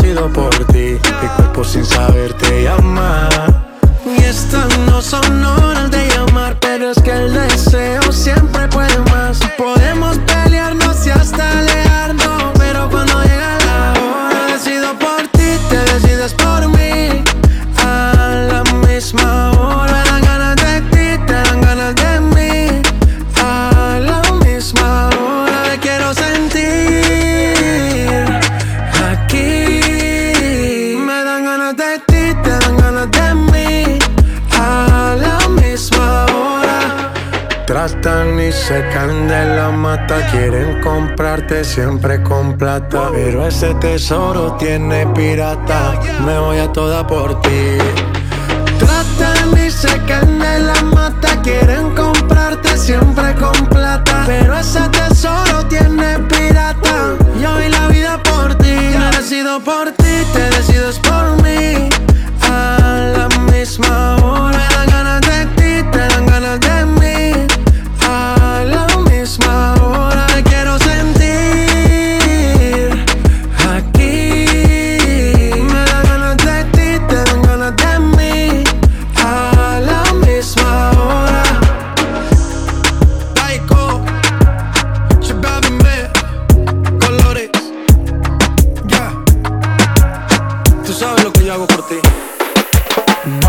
Sido por ti. Mi cuerpo sin saber te llama. Y estas no son horas de llamar, Tratan y se caen de la mata. Quieren comprarte siempre con plata. Pero ese tesoro tiene pirata. Me voy a toda por ti. Tratan y se caen de la mata. Quieren comprarte siempre con plata. Pero ese tesoro tiene pirata. Yo doy la vida por ti. Me decido por ti, te decides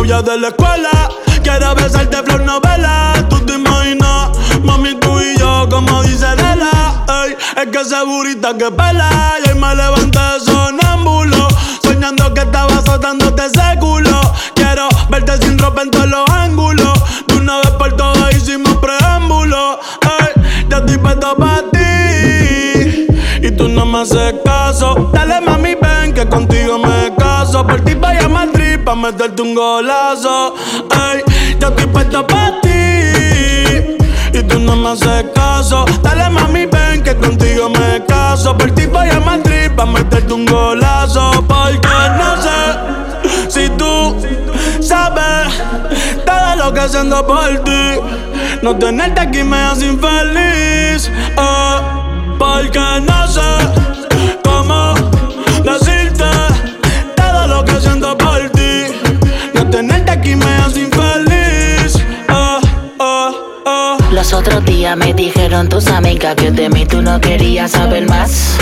novia de la escuela. Quiero besarte flor novela. Tú te imaginas, mami, tú y yo, como dice Lela. Ey, es que ese burrita que pela. Y hoy me levanté sonámbulo. Soñando que estaba azotándote ese culo. Quiero verte sin ropa en todos los ángulos. De una vez por todas hicimos preámbulo. Ey, ya estoy puesto para ti. Y tú no me haces caso. Dale mami, ven que contigo me caso. Por ti pa' meterte un golazo. Ey, yo estoy puesto pa' ti. Y tú no me haces caso. Dale mami, ven que contigo me caso. Por ti voy a Madrid pa' meterte un golazo. Porque no sé si tú sabes todo lo que siento por ti. No tenerte aquí me hace infeliz. Oh, porque no sé Los otros días me dijeron tus amigas que de mí tú no querías saber más.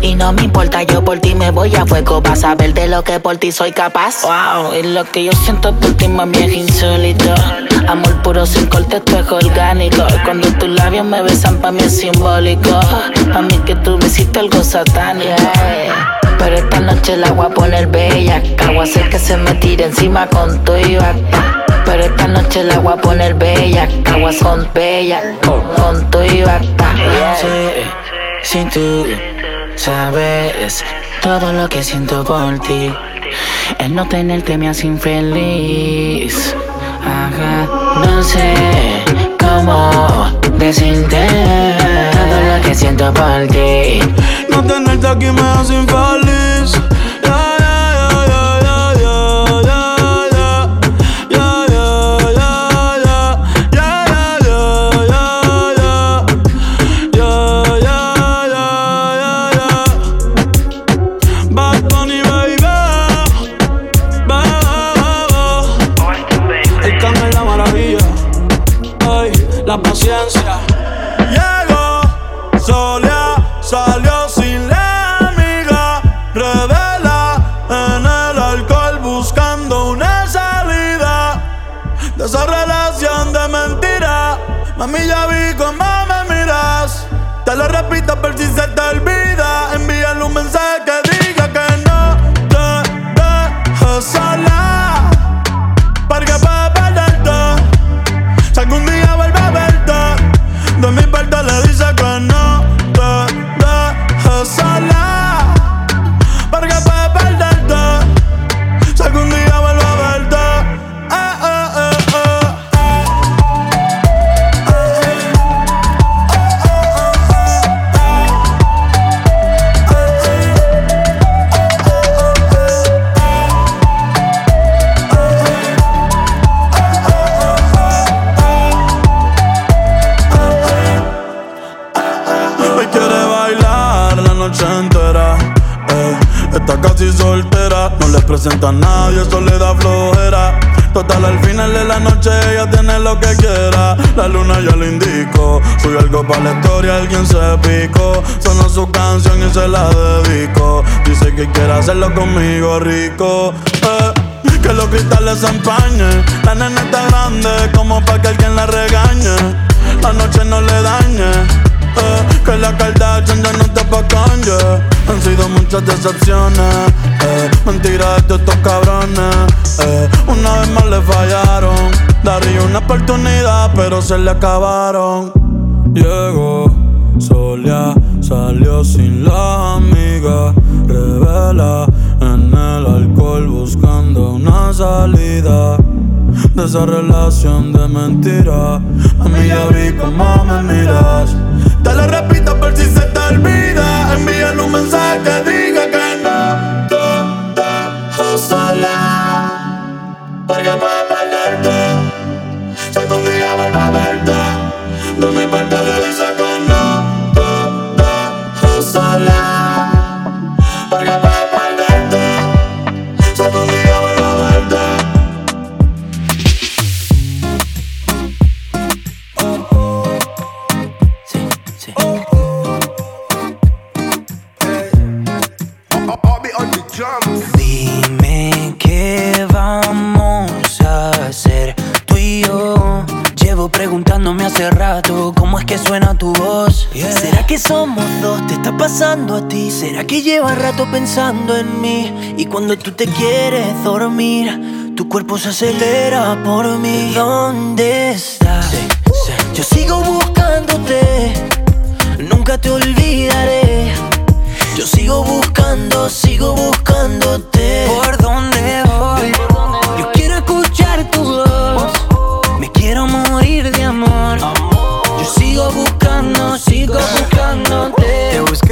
Y no me importa, yo por ti me voy a fuego para saber de lo que por ti soy capaz. Wow, y lo que yo siento por ti, mami, es insólito. Amor puro sin corte, esto es orgánico. Cuando tus labios me besan, pa' mí es simbólico. Pa' mí que tú me hiciste algo satánico. Pero esta noche la voy a poner bella. Voy a hacer que se me tire encima con tu y. Pero esta noche la voy a poner bella. Caguas con bella. Con tu y acá. Sí, si tú sabes todo lo que siento por ti. El no tenerte me hace infeliz. Ajá, no sé cómo sin ti, todo lo que siento por ti. No tenerte aquí me hace infeliz. mí ya vi cómo me miras. Te lo repito por si se te olvida. Envíale un mensaje presenta a nadie, eso le da flojera. Total, al final de la noche ella tiene lo que quiera. La luna ya le indicó. Soy algo para la historia, alguien se picó. Sonó su canción y se la dedico. Dice que quiere hacerlo conmigo rico. Eh, que los cristales se empañen. La nena está grande como para que alguien la regañe. La noche no le dañe eh, que la no te Han sido muchas decepciones, eh, mentiras de estos cabrones. Eh, una vez más le fallaron, daría una oportunidad, pero se le acabaron. Llegó, solía, salió sin la amiga, revela en el alcohol buscando una salida de esa relación de mentira. A mí ya vi cómo me miras. Te lo repito llevas rato pensando en mí? Y cuando tú te quieres dormir, tu cuerpo se acelera por mí. ¿Dónde estás? Yo sigo buscándote, nunca te olvidaré. Yo sigo buscando, sigo buscándote. ¿Por dónde voy? Yo quiero escuchar tu voz. Me quiero morir de amor. Yo sigo buscando, sigo buscándote.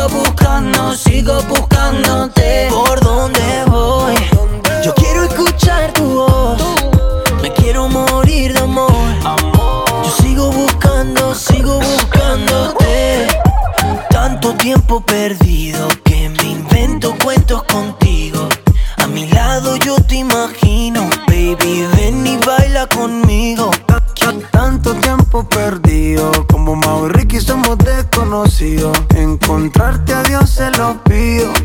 Sigo buscando, sigo buscándote. ¿Por dónde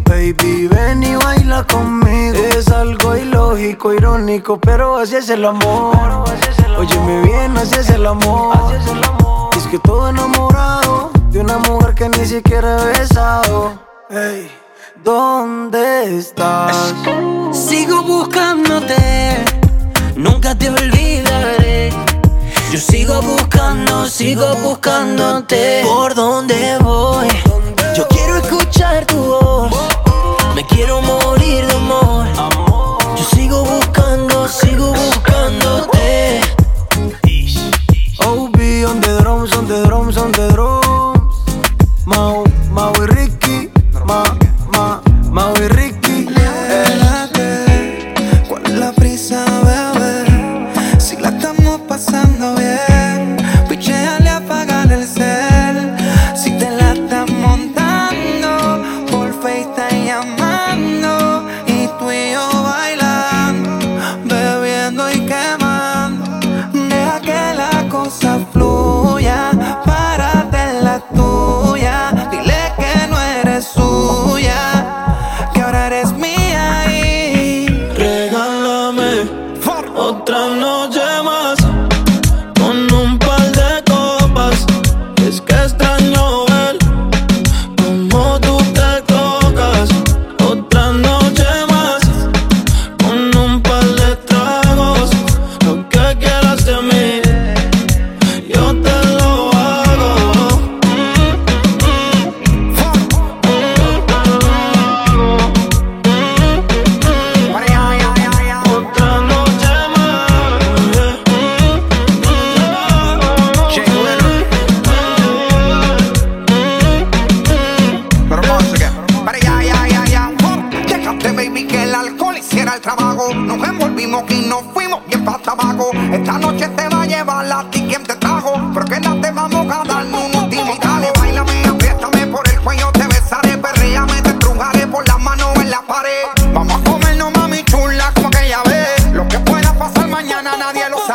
Baby, ven y baila conmigo. Es algo ilógico, irónico, pero así es el amor. Óyeme bien, así es el amor. Es que todo enamorado de una mujer que ni siquiera he besado. Hey, ¿dónde estás? Sigo buscándote, nunca te olvidaré. Yo sigo buscando, sigo buscándote. ¿Por dónde voy? Yo quiero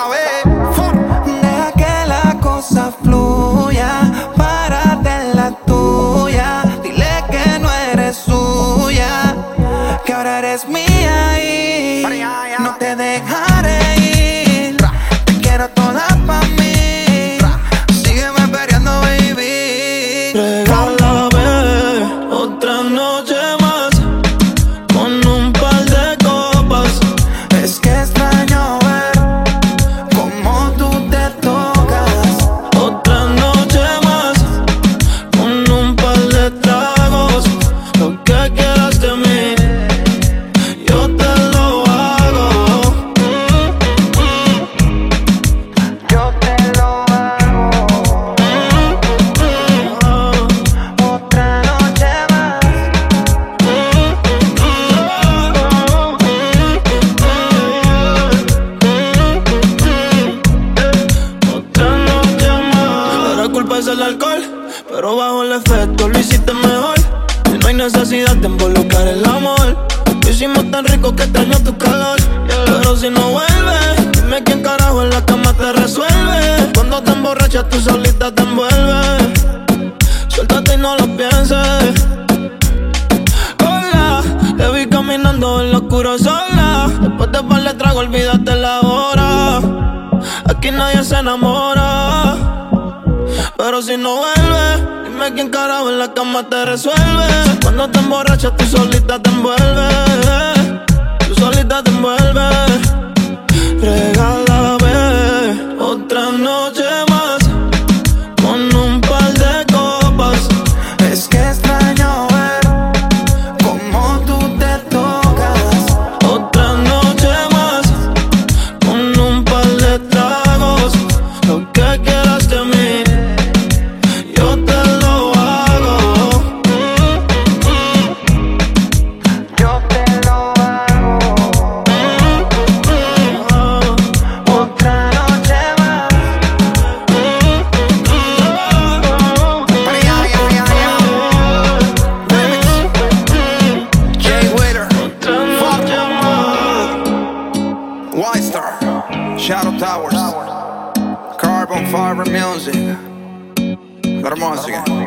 saber. Deja que la cosa fluya. sola. Después de par trago, olvídate la hora. Aquí nadie se enamora. Pero si no vuelve, dime quién carajo en la cama te resuelve. Cuando te emborrachas, tú solita te envuelves. Tú solita te envuelves. Regala Instagram.